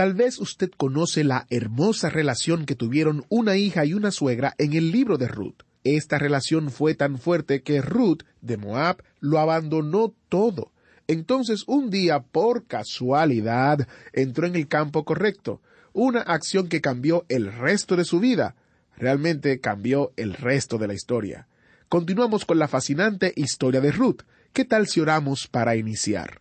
Tal vez usted conoce la hermosa relación que tuvieron una hija y una suegra en el libro de Ruth. Esta relación fue tan fuerte que Ruth de Moab lo abandonó todo. Entonces un día, por casualidad, entró en el campo correcto, una acción que cambió el resto de su vida. Realmente cambió el resto de la historia. Continuamos con la fascinante historia de Ruth. ¿Qué tal si oramos para iniciar?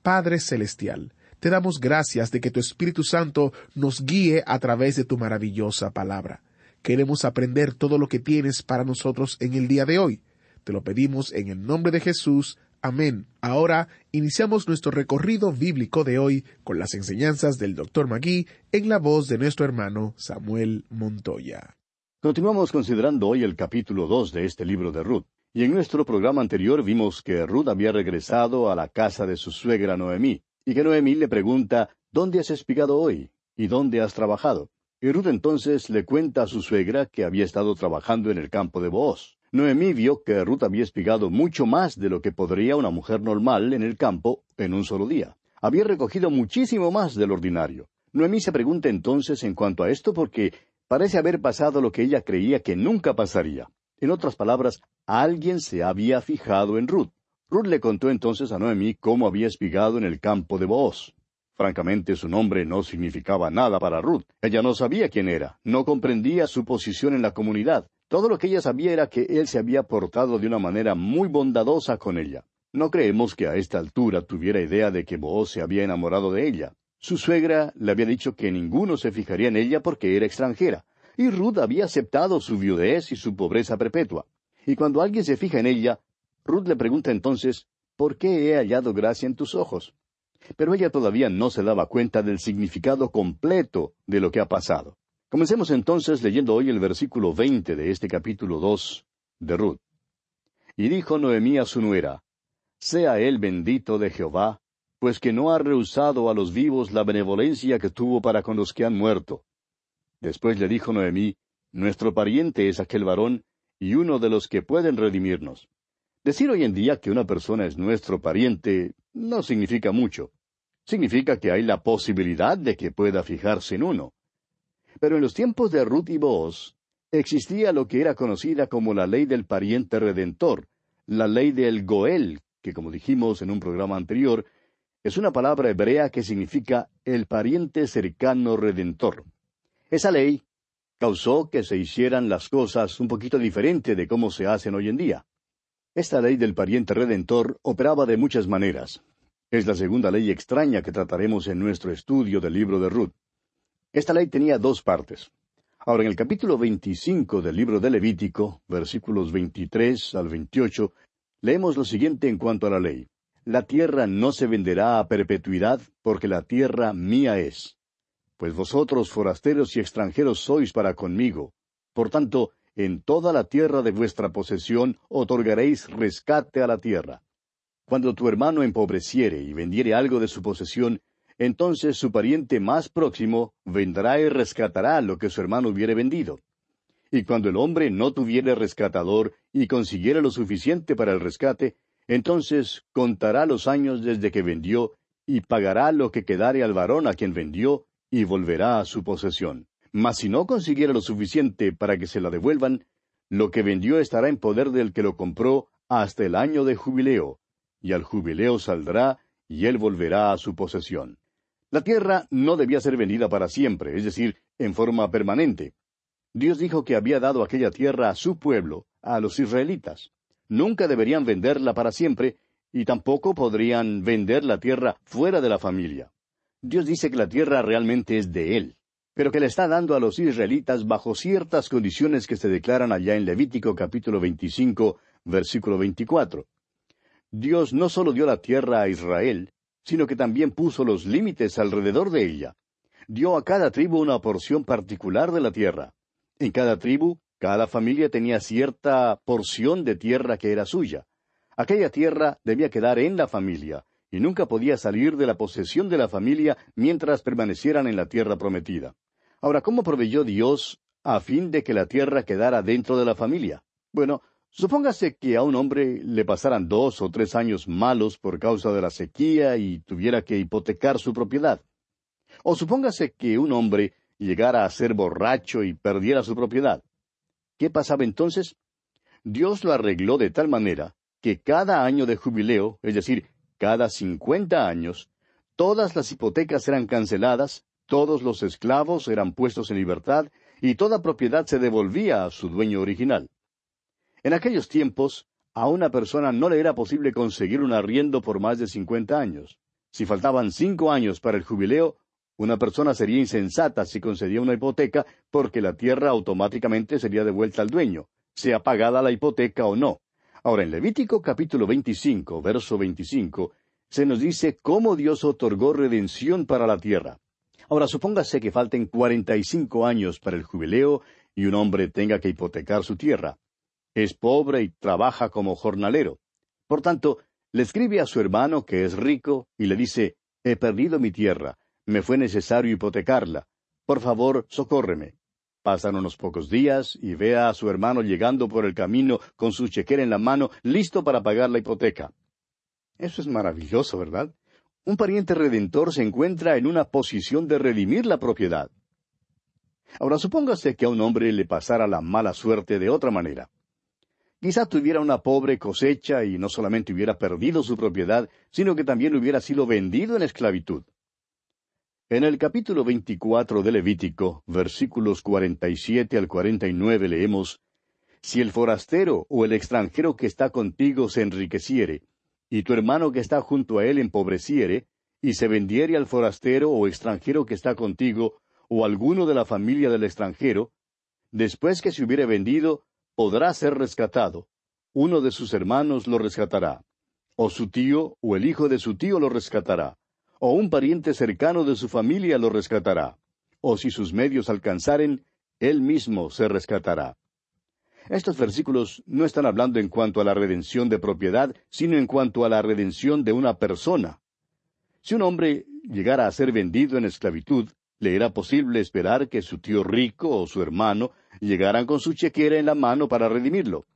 Padre Celestial, te damos gracias de que tu Espíritu Santo nos guíe a través de tu maravillosa palabra. Queremos aprender todo lo que tienes para nosotros en el día de hoy. Te lo pedimos en el nombre de Jesús. Amén. Ahora iniciamos nuestro recorrido bíblico de hoy con las enseñanzas del Dr. Magui en la voz de nuestro hermano Samuel Montoya. Continuamos considerando hoy el capítulo dos de este libro de Ruth. Y en nuestro programa anterior vimos que Ruth había regresado a la casa de su suegra Noemí, y que Noemí le pregunta ¿Dónde has espigado hoy? ¿Y dónde has trabajado? Y Ruth entonces le cuenta a su suegra que había estado trabajando en el campo de Booz. Noemí vio que Ruth había espigado mucho más de lo que podría una mujer normal en el campo en un solo día. Había recogido muchísimo más del ordinario. Noemí se pregunta entonces en cuanto a esto porque parece haber pasado lo que ella creía que nunca pasaría. En otras palabras, alguien se había fijado en Ruth. Ruth le contó entonces a Noemí cómo había espigado en el campo de Booz. Francamente, su nombre no significaba nada para Ruth. Ella no sabía quién era, no comprendía su posición en la comunidad. Todo lo que ella sabía era que él se había portado de una manera muy bondadosa con ella. No creemos que a esta altura tuviera idea de que Booz se había enamorado de ella. Su suegra le había dicho que ninguno se fijaría en ella porque era extranjera, y Ruth había aceptado su viudez y su pobreza perpetua. Y cuando alguien se fija en ella, Ruth le pregunta entonces, ¿por qué he hallado gracia en tus ojos? Pero ella todavía no se daba cuenta del significado completo de lo que ha pasado. Comencemos entonces leyendo hoy el versículo veinte de este capítulo dos de Ruth. Y dijo Noemí a su nuera, Sea él bendito de Jehová, pues que no ha rehusado a los vivos la benevolencia que tuvo para con los que han muerto. Después le dijo Noemí, Nuestro pariente es aquel varón, y uno de los que pueden redimirnos. Decir hoy en día que una persona es nuestro pariente no significa mucho. Significa que hay la posibilidad de que pueda fijarse en uno. Pero en los tiempos de Ruth y Boaz existía lo que era conocida como la ley del pariente redentor, la ley del Goel, que como dijimos en un programa anterior, es una palabra hebrea que significa el pariente cercano redentor. Esa ley causó que se hicieran las cosas un poquito diferente de cómo se hacen hoy en día. Esta ley del pariente redentor operaba de muchas maneras. Es la segunda ley extraña que trataremos en nuestro estudio del libro de Ruth. Esta ley tenía dos partes. Ahora, en el capítulo 25 del libro de Levítico, versículos 23 al 28, leemos lo siguiente en cuanto a la ley. La tierra no se venderá a perpetuidad, porque la tierra mía es. Pues vosotros forasteros y extranjeros sois para conmigo. Por tanto, en toda la tierra de vuestra posesión otorgaréis rescate a la tierra. Cuando tu hermano empobreciere y vendiere algo de su posesión, entonces su pariente más próximo vendrá y rescatará lo que su hermano hubiere vendido. Y cuando el hombre no tuviere rescatador y consiguiera lo suficiente para el rescate, entonces contará los años desde que vendió y pagará lo que quedare al varón a quien vendió y volverá a su posesión. Mas si no consiguiera lo suficiente para que se la devuelvan, lo que vendió estará en poder del que lo compró hasta el año de jubileo, y al jubileo saldrá y él volverá a su posesión. La tierra no debía ser vendida para siempre, es decir, en forma permanente. Dios dijo que había dado aquella tierra a su pueblo, a los israelitas. Nunca deberían venderla para siempre, y tampoco podrían vender la tierra fuera de la familia. Dios dice que la tierra realmente es de Él, pero que le está dando a los israelitas bajo ciertas condiciones que se declaran allá en Levítico capítulo 25, versículo 24. Dios no solo dio la tierra a Israel, sino que también puso los límites alrededor de ella. Dio a cada tribu una porción particular de la tierra. En cada tribu, cada familia tenía cierta porción de tierra que era suya. Aquella tierra debía quedar en la familia, y nunca podía salir de la posesión de la familia mientras permanecieran en la tierra prometida. Ahora, ¿cómo proveyó Dios a fin de que la tierra quedara dentro de la familia? Bueno, Supóngase que a un hombre le pasaran dos o tres años malos por causa de la sequía y tuviera que hipotecar su propiedad. O supóngase que un hombre llegara a ser borracho y perdiera su propiedad. ¿Qué pasaba entonces? Dios lo arregló de tal manera que cada año de jubileo, es decir, cada cincuenta años, todas las hipotecas eran canceladas, todos los esclavos eran puestos en libertad y toda propiedad se devolvía a su dueño original. En aquellos tiempos, a una persona no le era posible conseguir un arriendo por más de cincuenta años. Si faltaban cinco años para el jubileo, una persona sería insensata si concedía una hipoteca porque la tierra automáticamente sería devuelta al dueño, sea pagada la hipoteca o no. Ahora, en Levítico capítulo 25, verso 25, se nos dice cómo Dios otorgó redención para la tierra. Ahora, supóngase que falten cuarenta y cinco años para el jubileo y un hombre tenga que hipotecar su tierra es pobre y trabaja como jornalero. Por tanto, le escribe a su hermano que es rico y le dice, He perdido mi tierra, me fue necesario hipotecarla. Por favor, socórreme. Pasan unos pocos días y ve a su hermano llegando por el camino con su chequera en la mano, listo para pagar la hipoteca. Eso es maravilloso, ¿verdad? Un pariente redentor se encuentra en una posición de redimir la propiedad. Ahora supóngase que a un hombre le pasara la mala suerte de otra manera. Quizá tuviera una pobre cosecha y no solamente hubiera perdido su propiedad, sino que también hubiera sido vendido en esclavitud. En el capítulo 24 de Levítico, versículos 47 al 49 leemos, Si el forastero o el extranjero que está contigo se enriqueciere, y tu hermano que está junto a él empobreciere, y se vendiere al forastero o extranjero que está contigo, o alguno de la familia del extranjero, después que se hubiere vendido, podrá ser rescatado. Uno de sus hermanos lo rescatará. O su tío o el hijo de su tío lo rescatará. O un pariente cercano de su familia lo rescatará. O si sus medios alcanzaren, él mismo se rescatará. Estos versículos no están hablando en cuanto a la redención de propiedad, sino en cuanto a la redención de una persona. Si un hombre llegara a ser vendido en esclavitud, le era posible esperar que su tío rico o su hermano llegaran con su chequera en la mano para redimirlo.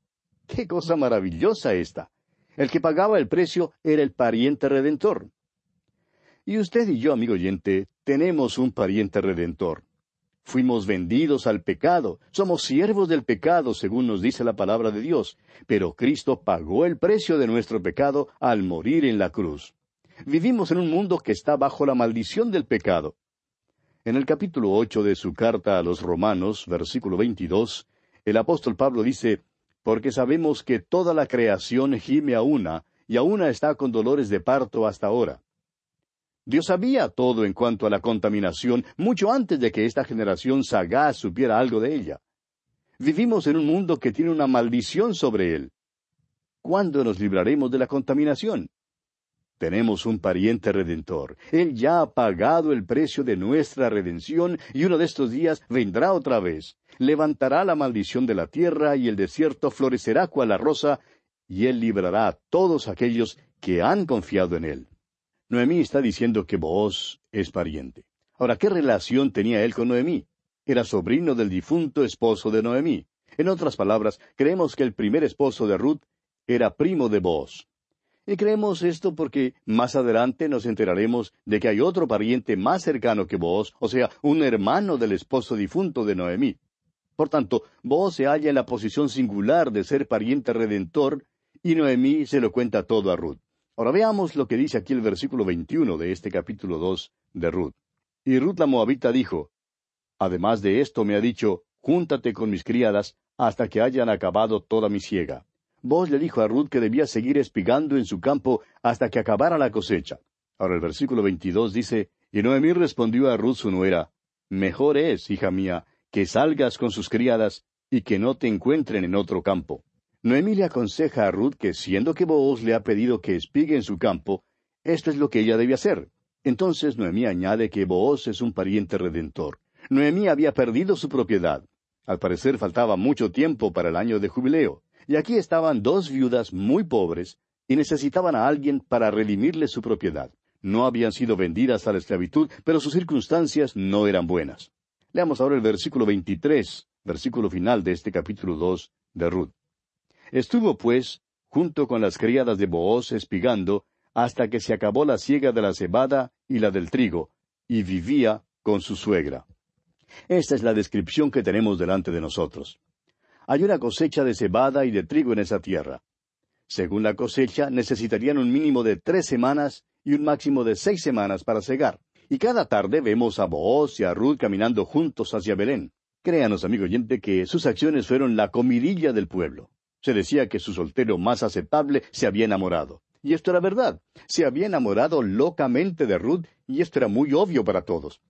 ¡Qué cosa maravillosa esta! El que pagaba el precio era el pariente redentor. Y usted y yo, amigo oyente, tenemos un pariente redentor. Fuimos vendidos al pecado, somos siervos del pecado, según nos dice la palabra de Dios, pero Cristo pagó el precio de nuestro pecado al morir en la cruz. Vivimos en un mundo que está bajo la maldición del pecado. En el capítulo ocho de su carta a los Romanos, versículo veintidós, el apóstol Pablo dice, Porque sabemos que toda la creación gime a una, y a una está con dolores de parto hasta ahora. Dios sabía todo en cuanto a la contaminación mucho antes de que esta generación sagaz supiera algo de ella. Vivimos en un mundo que tiene una maldición sobre él. ¿Cuándo nos libraremos de la contaminación? Tenemos un pariente redentor. Él ya ha pagado el precio de nuestra redención y uno de estos días vendrá otra vez. Levantará la maldición de la tierra y el desierto florecerá cual la rosa y él librará a todos aquellos que han confiado en él. Noemí está diciendo que Booz es pariente. Ahora, ¿qué relación tenía él con Noemí? Era sobrino del difunto esposo de Noemí. En otras palabras, creemos que el primer esposo de Ruth era primo de Booz. Y creemos esto porque más adelante nos enteraremos de que hay otro pariente más cercano que Booz, o sea, un hermano del esposo difunto de Noemí. Por tanto, Booz se halla en la posición singular de ser pariente redentor, y Noemí se lo cuenta todo a Ruth. Ahora veamos lo que dice aquí el versículo 21 de este capítulo 2 de Ruth. Y Ruth la Moabita dijo, Además de esto me ha dicho, Júntate con mis criadas hasta que hayan acabado toda mi siega. Vos le dijo a Ruth que debía seguir espigando en su campo hasta que acabara la cosecha. Ahora el versículo 22 dice, Y Noemí respondió a Ruth su nuera, Mejor es, hija mía, que salgas con sus criadas y que no te encuentren en otro campo. Noemí le aconseja a Ruth que siendo que Booz le ha pedido que espigue en su campo, esto es lo que ella debe hacer. Entonces Noemí añade que Booz es un pariente redentor. Noemí había perdido su propiedad. Al parecer faltaba mucho tiempo para el año de jubileo. Y aquí estaban dos viudas muy pobres y necesitaban a alguien para redimirle su propiedad. No habían sido vendidas a la esclavitud, pero sus circunstancias no eran buenas. Leamos ahora el versículo 23, versículo final de este capítulo 2 de Ruth. Estuvo, pues, junto con las criadas de Booz espigando, hasta que se acabó la siega de la cebada y la del trigo, y vivía con su suegra. Esta es la descripción que tenemos delante de nosotros. Hay una cosecha de cebada y de trigo en esa tierra. Según la cosecha, necesitarían un mínimo de tres semanas y un máximo de seis semanas para cegar. Y cada tarde vemos a Booz y a Ruth caminando juntos hacia Belén. Créanos, amigo oyente, que sus acciones fueron la comidilla del pueblo. Se decía que su soltero más aceptable se había enamorado. Y esto era verdad. Se había enamorado locamente de Ruth, y esto era muy obvio para todos.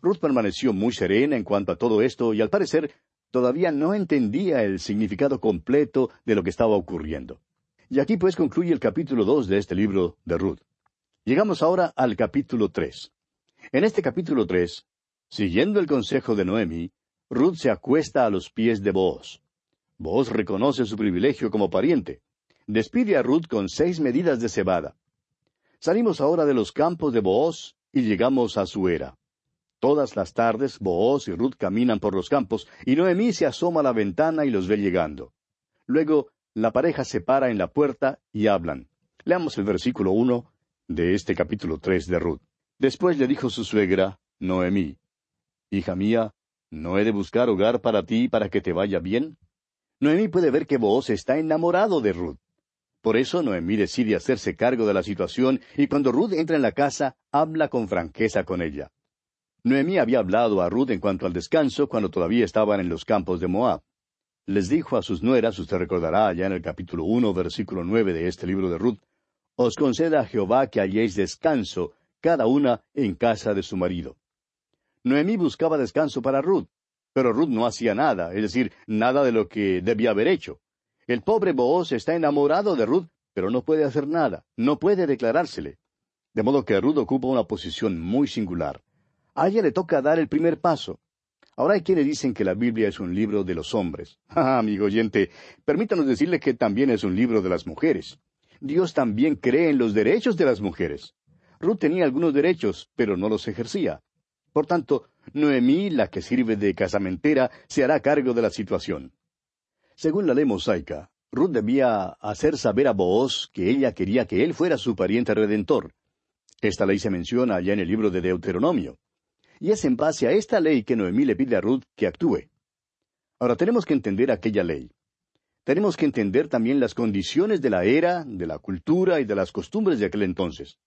Ruth permaneció muy serena en cuanto a todo esto, y al parecer todavía no entendía el significado completo de lo que estaba ocurriendo. Y aquí pues concluye el capítulo dos de este libro de Ruth. Llegamos ahora al capítulo tres. En este capítulo tres, siguiendo el consejo de Noemi, Ruth se acuesta a los pies de Booz. Vos reconoce su privilegio como pariente. Despide a Ruth con seis medidas de cebada. Salimos ahora de los campos de Booz y llegamos a su era. Todas las tardes Booz y Ruth caminan por los campos y Noemí se asoma a la ventana y los ve llegando. Luego la pareja se para en la puerta y hablan. Leamos el versículo uno de este capítulo tres de Ruth. Después le dijo su suegra, Noemí, Hija mía, ¿no he de buscar hogar para ti para que te vaya bien? Noemí puede ver que Booz está enamorado de Ruth. Por eso Noemí decide hacerse cargo de la situación y cuando Ruth entra en la casa, habla con franqueza con ella. Noemí había hablado a Ruth en cuanto al descanso cuando todavía estaban en los campos de Moab. Les dijo a sus nueras, usted recordará allá en el capítulo uno, versículo nueve de este libro de Ruth, Os conceda a Jehová que halléis descanso, cada una en casa de su marido. Noemí buscaba descanso para Ruth, pero Ruth no hacía nada, es decir, nada de lo que debía haber hecho. El pobre Booz está enamorado de Ruth, pero no puede hacer nada, no puede declarársele. De modo que Ruth ocupa una posición muy singular. A ella le toca dar el primer paso. Ahora hay quienes dicen que la Biblia es un libro de los hombres. Ah, amigo oyente, permítanos decirle que también es un libro de las mujeres. Dios también cree en los derechos de las mujeres. Ruth tenía algunos derechos, pero no los ejercía. Por tanto, Noemí, la que sirve de casamentera, se hará cargo de la situación. Según la ley mosaica, Ruth debía hacer saber a Booz que ella quería que él fuera su pariente redentor. Esta ley se menciona allá en el libro de Deuteronomio. Y es en base a esta ley que Noemí le pide a Ruth que actúe. Ahora tenemos que entender aquella ley. Tenemos que entender también las condiciones de la era, de la cultura y de las costumbres de aquel entonces.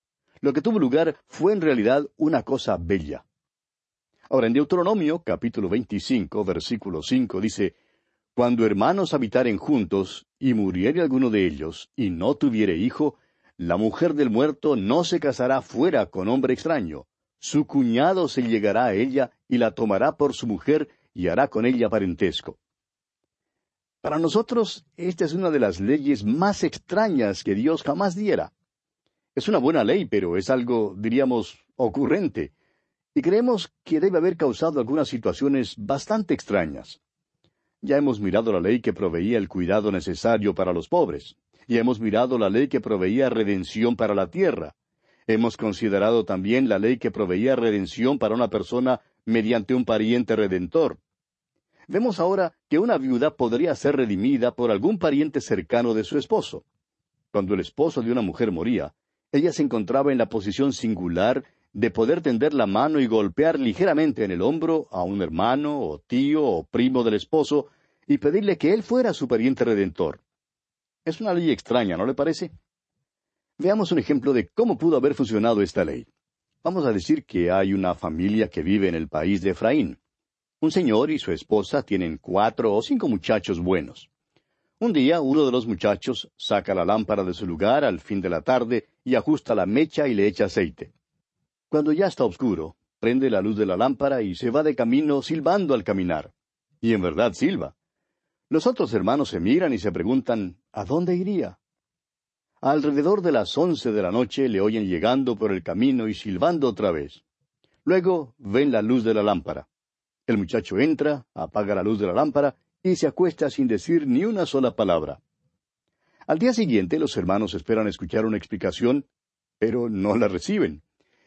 Lo que tuvo lugar fue en realidad una cosa bella. Ahora, en Deuteronomio, capítulo 25, versículo 5, dice, Cuando hermanos habitaren juntos, y muriere alguno de ellos, y no tuviere hijo, la mujer del muerto no se casará fuera con hombre extraño. Su cuñado se llegará a ella y la tomará por su mujer y hará con ella parentesco. Para nosotros, esta es una de las leyes más extrañas que Dios jamás diera. Es una buena ley, pero es algo, diríamos, ocurrente y creemos que debe haber causado algunas situaciones bastante extrañas. Ya hemos mirado la ley que proveía el cuidado necesario para los pobres. y hemos mirado la ley que proveía redención para la tierra. Hemos considerado también la ley que proveía redención para una persona mediante un pariente redentor. Vemos ahora que una viuda podría ser redimida por algún pariente cercano de su esposo. Cuando el esposo de una mujer moría, ella se encontraba en la posición singular de poder tender la mano y golpear ligeramente en el hombro a un hermano o tío o primo del esposo y pedirle que él fuera su pariente redentor. Es una ley extraña, ¿no le parece? Veamos un ejemplo de cómo pudo haber funcionado esta ley. Vamos a decir que hay una familia que vive en el país de Efraín. Un señor y su esposa tienen cuatro o cinco muchachos buenos. Un día uno de los muchachos saca la lámpara de su lugar al fin de la tarde y ajusta la mecha y le echa aceite. Cuando ya está oscuro, prende la luz de la lámpara y se va de camino silbando al caminar. Y en verdad silba. Los otros hermanos se miran y se preguntan ¿A dónde iría? Alrededor de las once de la noche le oyen llegando por el camino y silbando otra vez. Luego ven la luz de la lámpara. El muchacho entra, apaga la luz de la lámpara y se acuesta sin decir ni una sola palabra. Al día siguiente los hermanos esperan escuchar una explicación, pero no la reciben.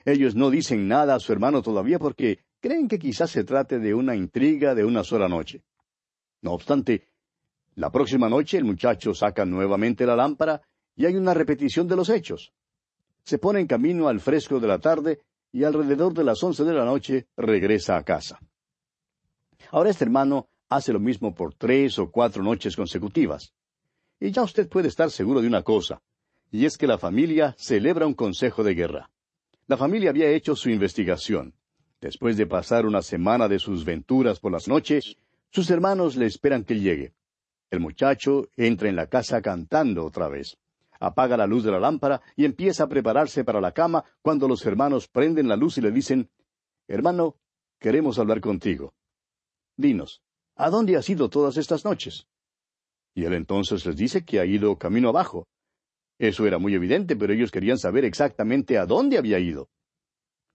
Ellos no dicen nada a su hermano todavía porque creen que quizás se trate de una intriga de una sola noche. No obstante, la próxima noche el muchacho saca nuevamente la lámpara y hay una repetición de los hechos. Se pone en camino al fresco de la tarde y alrededor de las once de la noche regresa a casa. Ahora este hermano hace lo mismo por tres o cuatro noches consecutivas. Y ya usted puede estar seguro de una cosa, y es que la familia celebra un consejo de guerra. La familia había hecho su investigación. Después de pasar una semana de sus venturas por las noches, sus hermanos le esperan que llegue. El muchacho entra en la casa cantando otra vez. Apaga la luz de la lámpara y empieza a prepararse para la cama cuando los hermanos prenden la luz y le dicen, Hermano, queremos hablar contigo. Dinos, ¿a dónde has ido todas estas noches? Y él entonces les dice que ha ido camino abajo, eso era muy evidente, pero ellos querían saber exactamente a dónde había ido.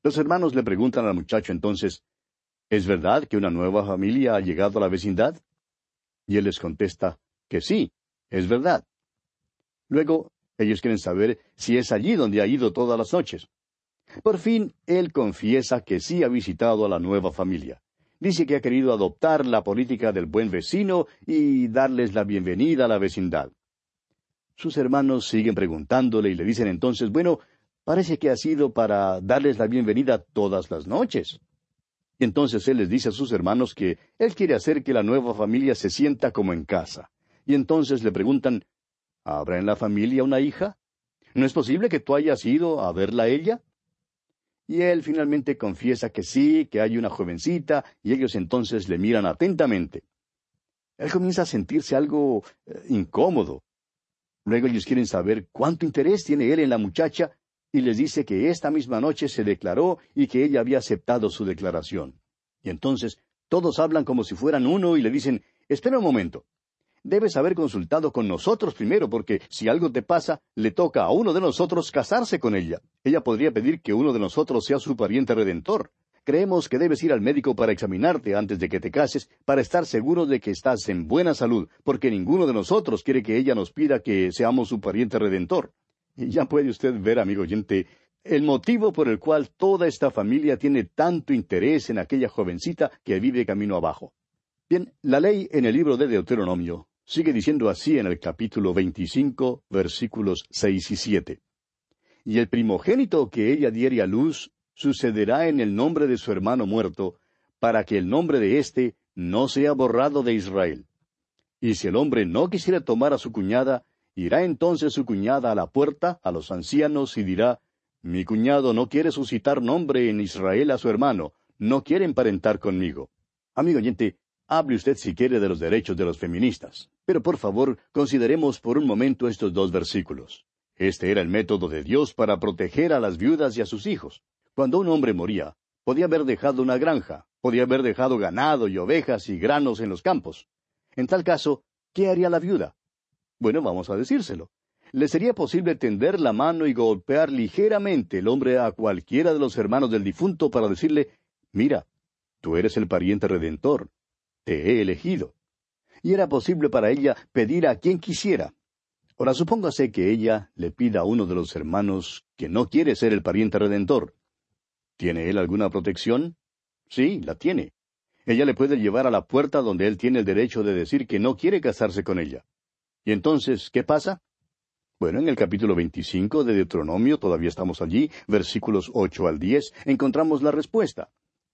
Los hermanos le preguntan al muchacho entonces, ¿Es verdad que una nueva familia ha llegado a la vecindad? Y él les contesta que sí, es verdad. Luego, ellos quieren saber si es allí donde ha ido todas las noches. Por fin, él confiesa que sí ha visitado a la nueva familia. Dice que ha querido adoptar la política del buen vecino y darles la bienvenida a la vecindad. Sus hermanos siguen preguntándole y le dicen entonces, bueno, parece que ha sido para darles la bienvenida todas las noches. Y entonces él les dice a sus hermanos que él quiere hacer que la nueva familia se sienta como en casa. Y entonces le preguntan, ¿habrá en la familia una hija? ¿No es posible que tú hayas ido a verla a ella? Y él finalmente confiesa que sí, que hay una jovencita, y ellos entonces le miran atentamente. Él comienza a sentirse algo eh, incómodo. Luego ellos quieren saber cuánto interés tiene él en la muchacha y les dice que esta misma noche se declaró y que ella había aceptado su declaración. Y entonces todos hablan como si fueran uno y le dicen, espera un momento. Debes haber consultado con nosotros primero, porque si algo te pasa, le toca a uno de nosotros casarse con ella. Ella podría pedir que uno de nosotros sea su pariente redentor. Creemos que debes ir al médico para examinarte antes de que te cases, para estar seguro de que estás en buena salud, porque ninguno de nosotros quiere que ella nos pida que seamos su pariente redentor. Y ya puede usted ver, amigo oyente, el motivo por el cual toda esta familia tiene tanto interés en aquella jovencita que vive camino abajo. Bien, la ley en el libro de Deuteronomio sigue diciendo así en el capítulo veinticinco, versículos seis y siete. Y el primogénito que ella diere a luz sucederá en el nombre de su hermano muerto, para que el nombre de éste no sea borrado de Israel. Y si el hombre no quisiera tomar a su cuñada, irá entonces su cuñada a la puerta, a los ancianos, y dirá, Mi cuñado no quiere suscitar nombre en Israel a su hermano, no quiere emparentar conmigo. Amigo oyente, hable usted si quiere de los derechos de los feministas, pero por favor consideremos por un momento estos dos versículos. Este era el método de Dios para proteger a las viudas y a sus hijos. Cuando un hombre moría, podía haber dejado una granja, podía haber dejado ganado y ovejas y granos en los campos. En tal caso, ¿qué haría la viuda? Bueno, vamos a decírselo. Le sería posible tender la mano y golpear ligeramente el hombre a cualquiera de los hermanos del difunto para decirle, mira, tú eres el pariente redentor, te he elegido. Y era posible para ella pedir a quien quisiera. Ahora supóngase que ella le pida a uno de los hermanos que no quiere ser el pariente redentor. ¿Tiene él alguna protección? Sí, la tiene. Ella le puede llevar a la puerta donde él tiene el derecho de decir que no quiere casarse con ella. ¿Y entonces qué pasa? Bueno, en el capítulo 25 de Deuteronomio, todavía estamos allí, versículos 8 al 10, encontramos la respuesta.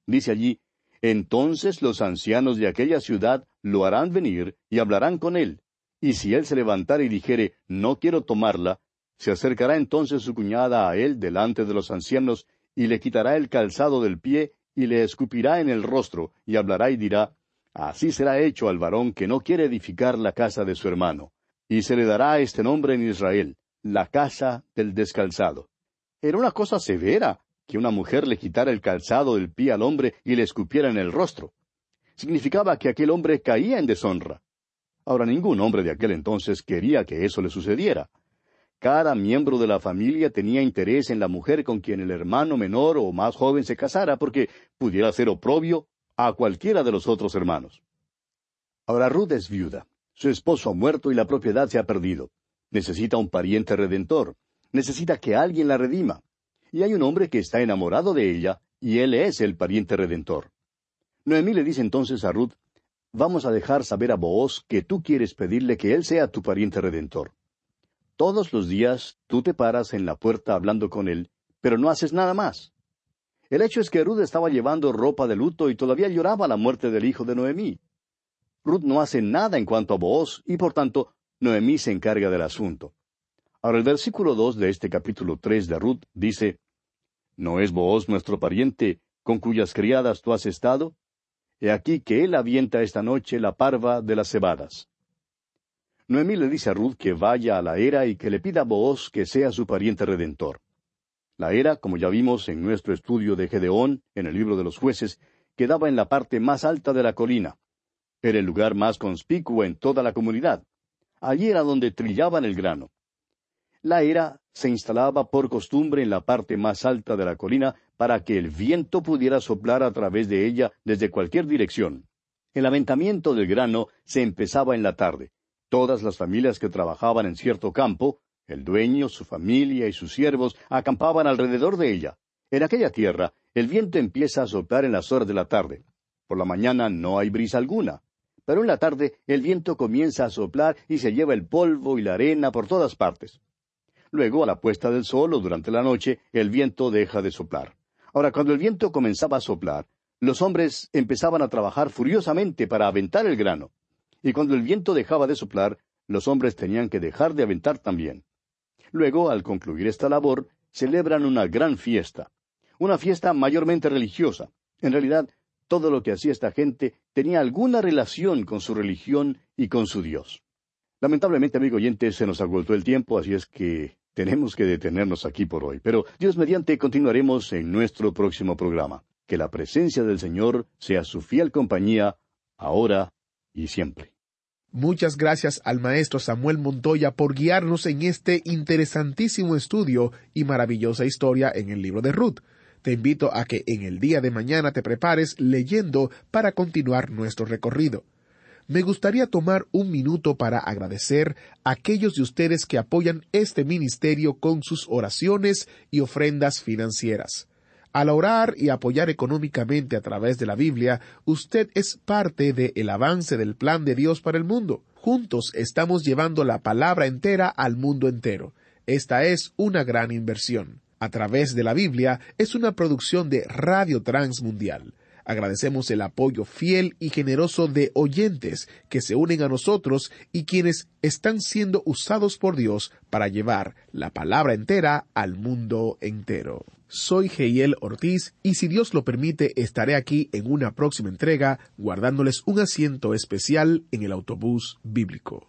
Dice allí, Entonces los ancianos de aquella ciudad lo harán venir y hablarán con él. Y si él se levantara y dijere, No quiero tomarla, se acercará entonces su cuñada a él delante de los ancianos, y le quitará el calzado del pie, y le escupirá en el rostro, y hablará y dirá, Así será hecho al varón que no quiere edificar la casa de su hermano y se le dará este nombre en Israel, la casa del descalzado. Era una cosa severa que una mujer le quitara el calzado del pie al hombre y le escupiera en el rostro. Significaba que aquel hombre caía en deshonra. Ahora ningún hombre de aquel entonces quería que eso le sucediera. Cada miembro de la familia tenía interés en la mujer con quien el hermano menor o más joven se casara porque pudiera ser oprobio a cualquiera de los otros hermanos. Ahora Ruth es viuda. Su esposo ha muerto y la propiedad se ha perdido. Necesita un pariente redentor. Necesita que alguien la redima. Y hay un hombre que está enamorado de ella, y él es el pariente redentor. Noemí le dice entonces a Ruth, Vamos a dejar saber a Booz que tú quieres pedirle que él sea tu pariente redentor. Todos los días tú te paras en la puerta hablando con él, pero no haces nada más. El hecho es que Ruth estaba llevando ropa de luto y todavía lloraba la muerte del hijo de Noemí. Ruth no hace nada en cuanto a Booz, y por tanto, Noemí se encarga del asunto. Ahora el versículo dos de este capítulo tres de Ruth dice ¿No es Booz nuestro pariente, con cuyas criadas tú has estado? He aquí que él avienta esta noche la parva de las cebadas. Noemí le dice a Ruth que vaya a la era y que le pida a Booz que sea su pariente redentor. La era, como ya vimos en nuestro estudio de Gedeón, en el libro de los jueces, quedaba en la parte más alta de la colina. Era el lugar más conspicuo en toda la comunidad. Allí era donde trillaban el grano. La era se instalaba por costumbre en la parte más alta de la colina para que el viento pudiera soplar a través de ella desde cualquier dirección. El aventamiento del grano se empezaba en la tarde. Todas las familias que trabajaban en cierto campo, el dueño, su familia y sus siervos acampaban alrededor de ella. En aquella tierra, el viento empieza a soplar en las horas de la tarde. Por la mañana no hay brisa alguna pero en la tarde el viento comienza a soplar y se lleva el polvo y la arena por todas partes. Luego, a la puesta del sol o durante la noche, el viento deja de soplar. Ahora, cuando el viento comenzaba a soplar, los hombres empezaban a trabajar furiosamente para aventar el grano. Y cuando el viento dejaba de soplar, los hombres tenían que dejar de aventar también. Luego, al concluir esta labor, celebran una gran fiesta. Una fiesta mayormente religiosa. En realidad, todo lo que hacía esta gente tenía alguna relación con su religión y con su Dios. Lamentablemente, amigo oyente, se nos agotó el tiempo, así es que tenemos que detenernos aquí por hoy. Pero Dios mediante continuaremos en nuestro próximo programa. Que la presencia del Señor sea su fiel compañía, ahora siempre. Muchas gracias al maestro Samuel Montoya por guiarnos en este interesantísimo estudio y maravillosa historia en el libro de Ruth. Te invito a que en el día de mañana te prepares leyendo para continuar nuestro recorrido. Me gustaría tomar un minuto para agradecer a aquellos de ustedes que apoyan este ministerio con sus oraciones y ofrendas financieras. Al orar y apoyar económicamente a través de la Biblia, usted es parte del avance del plan de Dios para el mundo. Juntos estamos llevando la palabra entera al mundo entero. Esta es una gran inversión a través de la Biblia es una producción de Radio Transmundial. Agradecemos el apoyo fiel y generoso de oyentes que se unen a nosotros y quienes están siendo usados por Dios para llevar la palabra entera al mundo entero. Soy Geiel Ortiz y si Dios lo permite estaré aquí en una próxima entrega guardándoles un asiento especial en el autobús bíblico.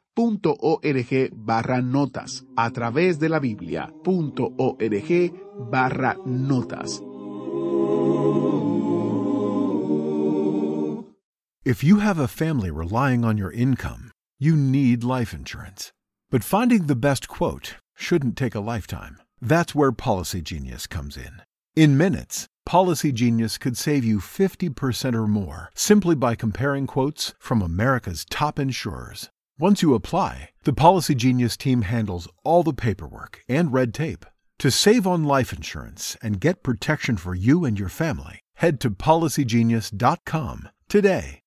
a través de la biblia.org barra notas. If you have a family relying on your income, you need life insurance. But finding the best quote shouldn't take a lifetime. That's where Policy Genius comes in. In minutes, Policy Genius could save you 50% or more simply by comparing quotes from America's top insurers. Once you apply, the Policy Genius team handles all the paperwork and red tape. To save on life insurance and get protection for you and your family, head to policygenius.com today.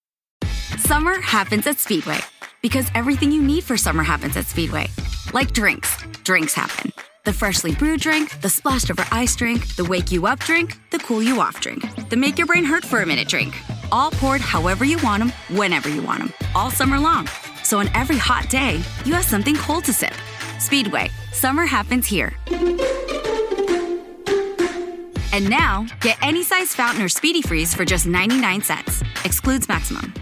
Summer happens at Speedway because everything you need for summer happens at Speedway. Like drinks, drinks happen. The freshly brewed drink, the splashed over ice drink, the wake you up drink, the cool you off drink, the make your brain hurt for a minute drink. All poured however you want them, whenever you want them, all summer long. So on every hot day, you have something cold to sip. Speedway, summer happens here. And now, get any size fountain or speedy freeze for just 99 cents. Excludes maximum.